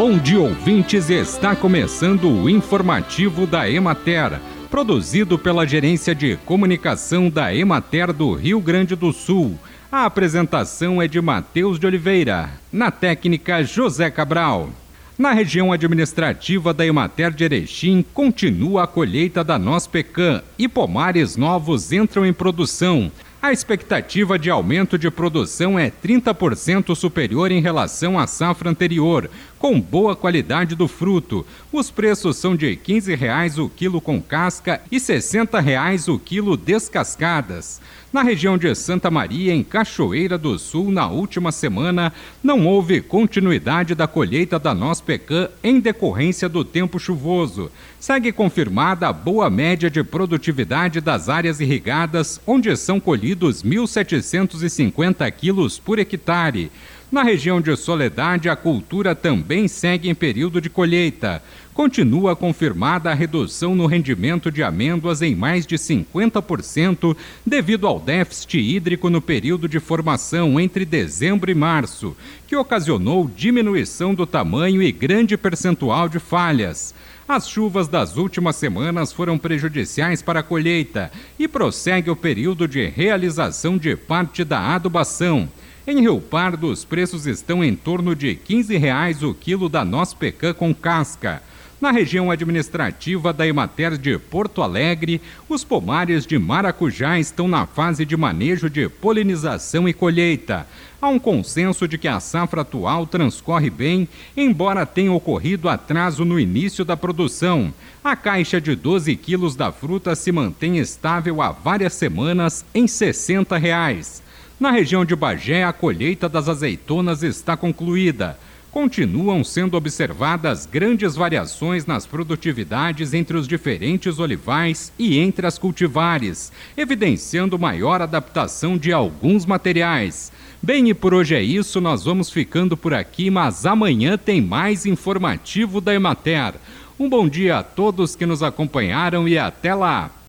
Bom dia, ouvintes. Está começando o informativo da Emater, produzido pela Gerência de Comunicação da Emater do Rio Grande do Sul. A apresentação é de Matheus de Oliveira, na técnica José Cabral. Na região administrativa da Emater de Erechim, continua a colheita da noz pecan e pomares novos entram em produção. A expectativa de aumento de produção é 30% superior em relação à safra anterior, com boa qualidade do fruto. Os preços são de R$ 15,00 o quilo com casca e R$ 60,00 o quilo descascadas. Na região de Santa Maria, em Cachoeira do Sul, na última semana, não houve continuidade da colheita da noz pecan em decorrência do tempo chuvoso. Segue confirmada a boa média de produtividade das áreas irrigadas, onde são colhidas colhidos 1.750 quilos por hectare. Na região de Soledade, a cultura também segue em período de colheita. Continua confirmada a redução no rendimento de amêndoas em mais de 50% devido ao déficit hídrico no período de formação entre dezembro e março, que ocasionou diminuição do tamanho e grande percentual de falhas. As chuvas das últimas semanas foram prejudiciais para a colheita e prossegue o período de realização de parte da adubação. Em Rio Pardo, os preços estão em torno de 15 reais o quilo da noz pecan com casca. Na região administrativa da Emater de Porto Alegre, os pomares de maracujá estão na fase de manejo de polinização e colheita. Há um consenso de que a safra atual transcorre bem, embora tenha ocorrido atraso no início da produção. A caixa de 12 quilos da fruta se mantém estável há várias semanas em 60 reais. Na região de Bagé, a colheita das azeitonas está concluída continuam sendo observadas grandes variações nas produtividades entre os diferentes olivais e entre as cultivares, evidenciando maior adaptação de alguns materiais. Bem, e por hoje é isso, nós vamos ficando por aqui, mas amanhã tem mais informativo da Emater. Um bom dia a todos que nos acompanharam e até lá!